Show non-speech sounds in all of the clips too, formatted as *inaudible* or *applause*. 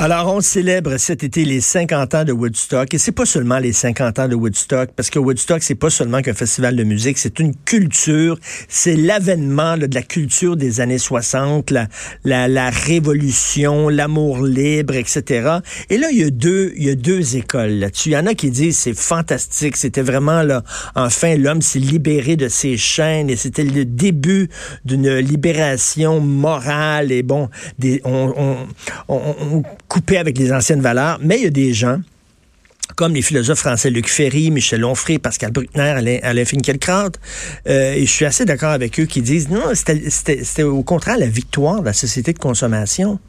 Alors, on célèbre cet été les 50 ans de Woodstock. Et c'est pas seulement les 50 ans de Woodstock, parce que Woodstock, c'est pas seulement qu'un festival de musique, c'est une culture. C'est l'avènement de la culture des années 60, la, la, la révolution, l'amour libre, etc. Et là, il y a deux, il y a deux écoles là-dessus. Il y en a qui disent c'est fantastique, c'était vraiment là, enfin, l'homme s'est libéré de ses chaînes et c'était le début d'une libération morale et bon, des, on, on, on, coupé avec les anciennes valeurs, mais il y a des gens comme les philosophes français Luc Ferry, Michel Onfray, Pascal Bruckner, Alain, Alain Finkielkraut. Euh, et je suis assez d'accord avec eux qui disent non, c'était au contraire la victoire de la société de consommation.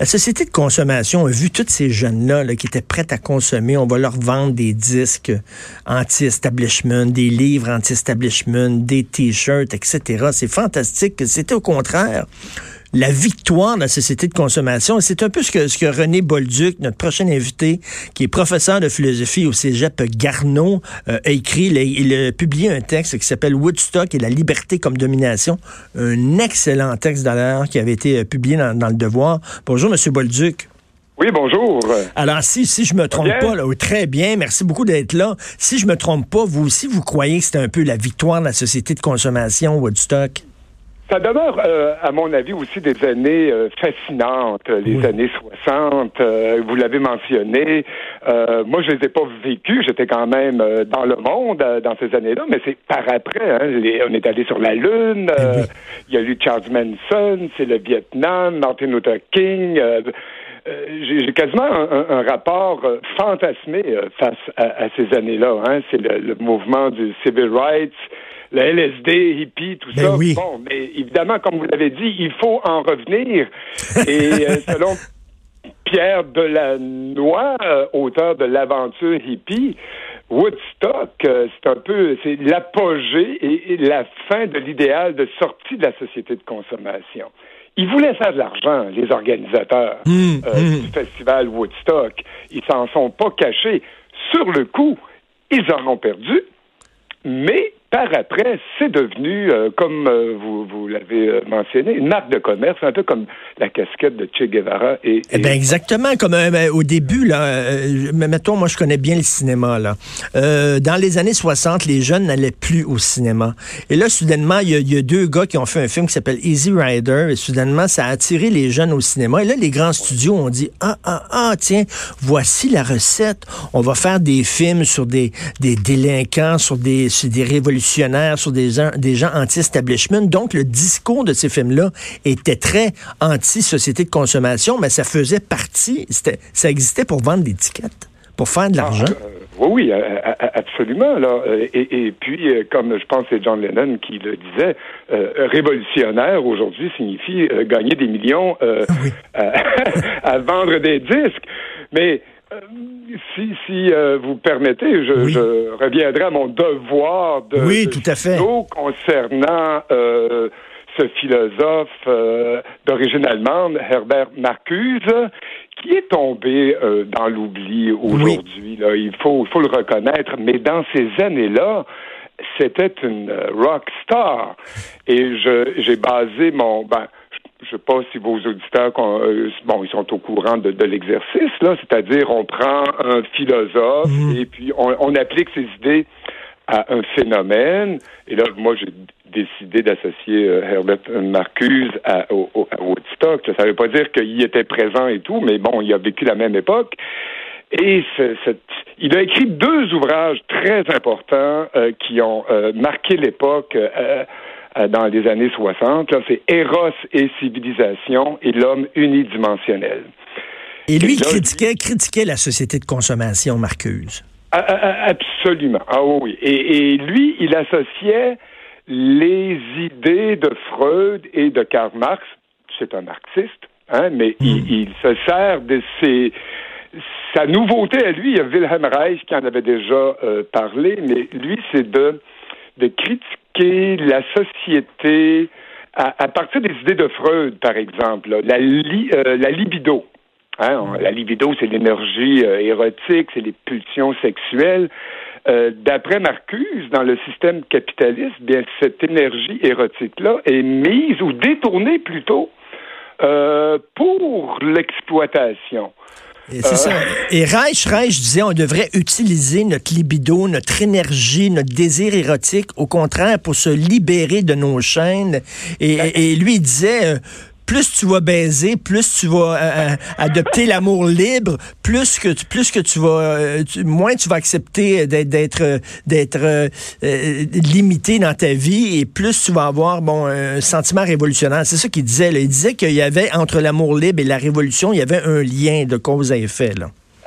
La société de consommation a vu tous ces jeunes-là là, qui étaient prêts à consommer. On va leur vendre des disques anti-establishment, des livres anti-establishment, des t-shirts, etc. C'est fantastique. C'était au contraire la victoire de la société de consommation. C'est un peu ce que, ce que René Bolduc, notre prochain invité, qui est professeur de philosophie au cégep Garneau, euh, a écrit. Il a, publié un texte qui s'appelle Woodstock et la liberté comme domination. Un excellent texte d'ailleurs qui avait été euh, publié dans, dans, Le Devoir. Bonjour, Monsieur Bolduc. Oui, bonjour. Alors, si, si je me trompe pas, là, très bien, merci beaucoup d'être là. Si je me trompe pas, vous aussi, vous croyez que c'est un peu la victoire de la société de consommation, Woodstock? Ça demeure, euh, à mon avis, aussi des années euh, fascinantes, les années 60. Euh, vous l'avez mentionné. moi, je les ai pas vécues. J'étais quand même dans le monde dans ces années-là, mais c'est par après. Hein, on est allé sur la Lune. Eh il y a eu Charles Manson, c'est le Vietnam, Martin Luther King. j'ai quasiment un, rapport fantasmé face à, ces années-là. Hein. C'est le, le, mouvement du civil rights, le LSD, hippie, tout ben ça. Oui. Bon, mais évidemment, comme vous l'avez dit, il faut en revenir. Et euh, *laughs* selon Pierre Delannoy, euh, auteur de l'aventure hippie, Woodstock, euh, c'est un peu, c'est l'apogée et, la fin de l'idéal de sortie de la société de consommation. Ils voulaient faire de l'argent, les organisateurs mmh, euh, mmh. du festival Woodstock. Ils s'en sont pas cachés. Sur le coup, ils en ont perdu, mais par après, c'est devenu, euh, comme euh, vous, vous l'avez euh, mentionné, une marque de commerce, un peu comme la casquette de Che Guevara. Et, et... Eh ben exactement, comme ben, au début, là, mettons, moi je connais bien le cinéma. Là. dans les années 60, les jeunes n'allaient plus au cinéma. Et là, soudainement, il y, y, a deux gars qui ont fait un film qui s'appelle Easy Rider, et soudainement, ça a attiré les jeunes au cinéma. Et là, les grands studios ont dit, ah, ah, ah, tiens, voici la recette. On va faire des films sur des, des délinquants, sur des, sur des révolutions sur des gens, des gens anti-establishment. Donc, le discours de ces films-là était très anti-société de consommation, mais ça faisait partie, ça existait pour vendre des tickets, pour faire de l'argent. Ah, euh, oui, absolument. Là. Et, et puis, euh, comme je pense que c'est John Lennon qui le disait, euh, révolutionnaire aujourd'hui signifie euh, gagner des millions oui. *laughs* à, à, vendre des disques. Mais si, si euh, vous permettez, je, oui. je, reviendrai à mon devoir de, oui, de tout à fait. concernant euh, ce philosophe euh, d'origine allemande, Herbert Marcuse, qui est tombé euh, dans l'oubli aujourd'hui. Oui. Il faut, faut le reconnaître, mais dans ces années-là, c'était une rock star. Et j'ai basé mon... Ben, je ne sais pas si vos auditeurs, euh, bon, ils sont au courant de, de l'exercice, là, c'est-à-dire on prend un philosophe mmh. et puis on, on, applique ses idées à un phénomène. Et là, moi, j'ai décidé d'associer euh, Herbert Marcuse à, au, à Woodstock. Ça ne veut pas dire qu'il était présent et tout, mais bon, il a vécu la même époque. Et cette, il a écrit deux ouvrages très importants euh, qui ont euh, marqué l'époque euh, dans les années 60. C'est Eros et civilisation et l'homme unidimensionnel. Et lui, il critiquait, critiquait la société de consommation, Marcuse. Absolument. Ah oui. Et, et lui, il associait les idées de Freud et de Karl Marx. C'est un marxiste, hein, mais mm. il, il, se sert de ses sa nouveauté à lui, il y a Wilhelm Reich qui en avait déjà euh, parlé, mais lui, c'est de, de critiquer la société à, partir des idées de Freud, par exemple, euh, la libido. Hein, la libido, c'est l'énergie euh, érotique, c'est les pulsions sexuelles. Euh, D'après Marcuse, dans le système capitaliste, bien cette énergie érotique-là est mise ou détournée plutôt pour l'exploitation. Et c'est ça. Et Reich, Reich disait, on devrait utiliser notre libido, notre énergie, notre désir érotique, au contraire, pour se libérer de nos chaînes. Et, et lui, il disait, plus tu vas baiser, plus tu vas euh, euh, adopter l'amour libre, plus que tu, plus que tu vas, euh, moins tu vas accepter d'être d'être limité dans ta vie et plus tu vas avoir bon un sentiment révolutionnaire. C'est ça qu'il disait. Il disait qu'il y avait entre l'amour libre et la révolution, il y avait un lien de cause à effet.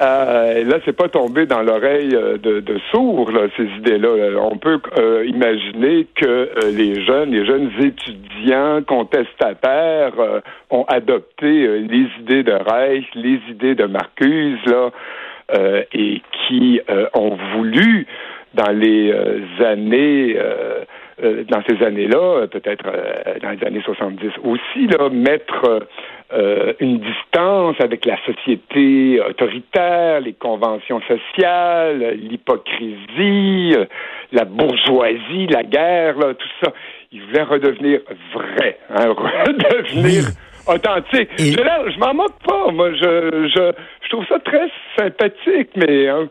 Euh, là, c'est pas tombé dans l'oreille euh, de, de sourds, ces idées-là. On peut euh, imaginer que euh, les jeunes, les jeunes étudiants contestataires ont adopté les idées de Reich, les idées de Marcuse, là, et qui ont voulu, dans les années euh, dans ces années-là, peut-être euh, dans les années 70 aussi, là, mettre euh, une distance avec la société autoritaire, les conventions sociales, l'hypocrisie, la bourgeoisie, la guerre, là, tout ça. Il voulait redevenir vrai, hein, *laughs* redevenir authentique. Je, je m'en moque pas. Moi, je trouve ça très sympathique, mais hein,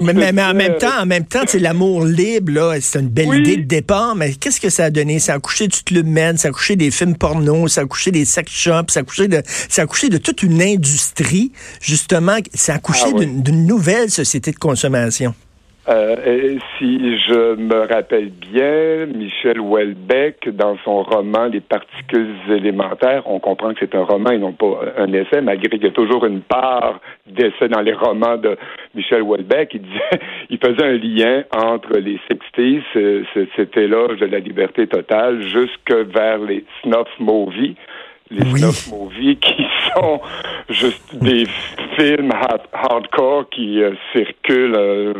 mais, mais, en même temps, en même temps, c'est l'amour libre, là, c'est une belle idée de départ, mais qu'est-ce que ça a donné? Ça a couché du club men, ça a couché des films porno, ça a couché des sex shops, ça a couché de, ça a couché de toute une industrie, justement, ça a couché ah d'une nouvelle société de consommation. Euh, si je me rappelle bien, Michel Houellebecq, dans son roman Les particules élémentaires, on comprend que c'est un roman et non pas un essai, malgré qu'il y a toujours une part d'essai dans les romans de Michel Houellebecq. Il disait, *laughs* il faisait un lien entre les 60s, c'était l'âge de la liberté totale, jusque vers les snuff movies les snuff movies qui sont juste des films hardcore qui euh, circulent euh,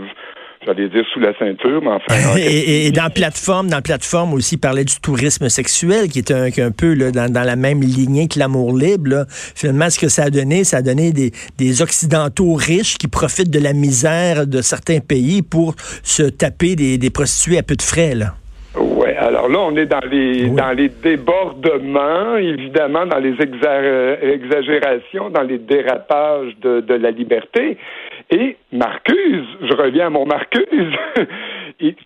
j'allais dire sous la ceinture, mais enfin. *laughs* et, dans plateforme, dans plateforme aussi, il parlait du tourisme sexuel, qui est un, un peu là, dans, dans, la même lignée que l'amour libre. Là. Finalement, ce que ça a donné, ça a donné des, des Occidentaux riches qui profitent de la misère de certains pays pour se taper des, des prostituées à peu de frais. Là. Oui, alors là, on est dans les dans les débordements, évidemment, dans les exagérations, dans les dérapages de, de la liberté. Et Marcuse, je reviens à mon Marcuse, *laughs*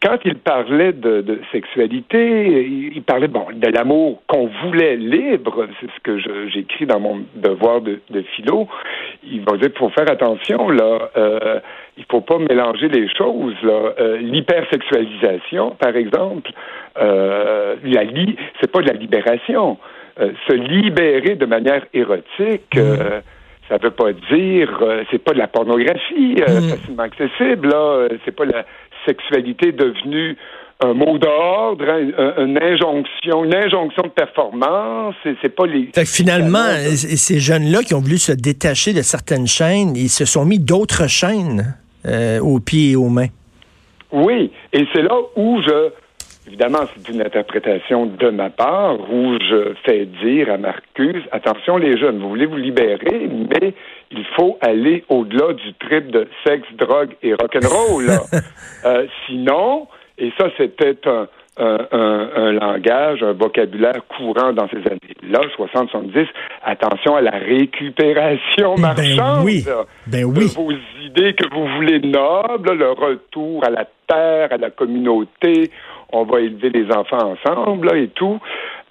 quand il parlait de, sexualité, il, parlait bon de l'amour qu'on voulait libre, c'est ce que j'écris dans mon devoir de, philo. Il va dire faut faire attention là, euh, il faut pas mélanger les choses. Euh, l'hypersexualisation, par exemple, euh, la li, c'est pas de la libération. Euh, se libérer de manière érotique. Mmh ça veut pas dire euh, c'est pas de la pornographie euh, hmm. facilement accessible là euh, c'est pas la sexualité devenue un mot d'ordre, hein, une injonction, une injonction de performance. C'est pas les. finalement, ces jeunes-là qui ont voulu se détacher de certaines chaînes, ils se sont mis d'autres chaînes aux pieds et aux mains. Oui, et c'est là où je Évidemment, c'est une interprétation de ma part où je fais dire à Marcus, attention les jeunes, vous voulez vous libérer, mais il faut aller au-delà du trip de sexe, drogue et rock'n'roll. *laughs* euh, sinon, et ça c'était un, un, langage, un vocabulaire courant dans ces années-là, 60-70, attention à la récupération ben marchande oui. Ben oui. de vos idées que vous voulez nobles, le retour à la terre, à la communauté, on va élever les enfants ensemble et tout.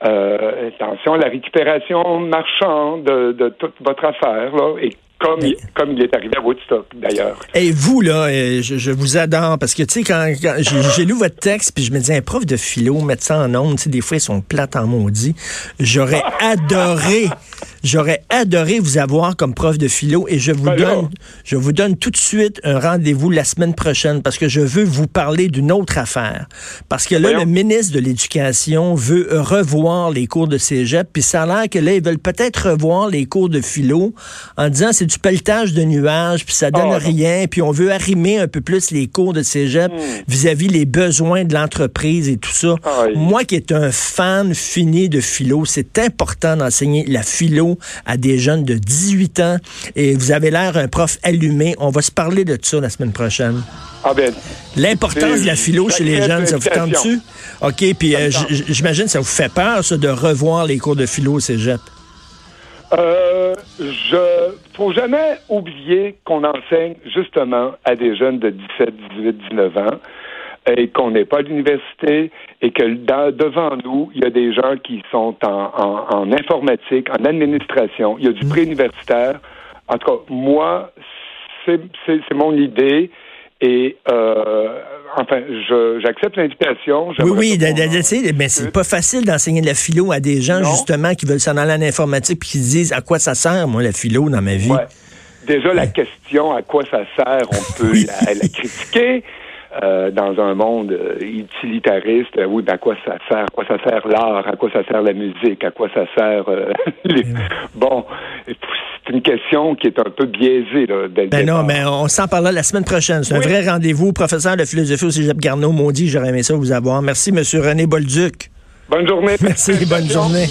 Euh, attention à la récupération marchande de, toute votre affaire là, et comme, il, comme il est arrivé à Woodstock, d'ailleurs. Et vous, là, euh, je, vous adore, parce que, tu sais, quand, j'ai lu votre texte, puis je me disais, un prof de philo, mettre ça en ondes, tu sais, des fois, ils sont plates en maudit. J'aurais adoré J'aurais adoré vous avoir comme prof de philo et je vous ben donne, je vous donne tout de suite un rendez-vous la semaine prochaine parce que je veux vous parler d'une autre affaire. Parce que là, le ministre de l'Éducation veut revoir les cours de cégep, puis ça a l'air que là, ils veulent peut-être revoir les cours de philo en disant c'est du pelletage de nuages, puis ça donne ah, rien, puis on veut arrimer un peu plus les cours de cégep hmm. vis-à-vis les besoins de l'entreprise et tout ça. Moi qui est un fan fini de philo, c'est important d'enseigner la philo à des jeunes de 18 ans et vous avez l'air un prof allumé. On va se parler de ça la semaine prochaine. Ah ben, L'importance de la philo chez les jeunes, ça vous tente dessus? OK, puis euh, j'imagine que ça vous fait peur, ça, de revoir les cours de philo au cégep. Euh, je faut jamais oublier qu'on enseigne justement à des jeunes de 17, 18, 19 ans et qu'on n'est pas à l'université et que devant nous, il y a des gens qui sont en, en, informatique, en administration, il y a du mm. préuniversitaire. En tout cas, moi, c'est mon idée. Et euh, enfin, j'accepte l'invitation. Oui, oui, mais c'est pas facile d'enseigner la philo à des gens justement qui veulent s'en aller en informatique puis qui se disent à quoi ça sert moi la philo dans ma vie? Déjà la question à quoi ça sert, on peut la, critiquer. *laughs* Euh, dans un monde euh, utilitariste, oui, ben à quoi ça sert? À quoi ça sert l'art? À quoi ça sert la musique? À quoi ça sert euh, *laughs* les... Bon, c'est une question qui est un peu biaisée. Là, ben non, mais on s'en parlera la semaine prochaine. C'est un vrai rendez-vous. Professeur de philosophie au Cégep Garneau, maudit, j'aurais aimé ça vous avoir. Merci, M. René Bolduc. Bonne journée. Merci, bonne journée.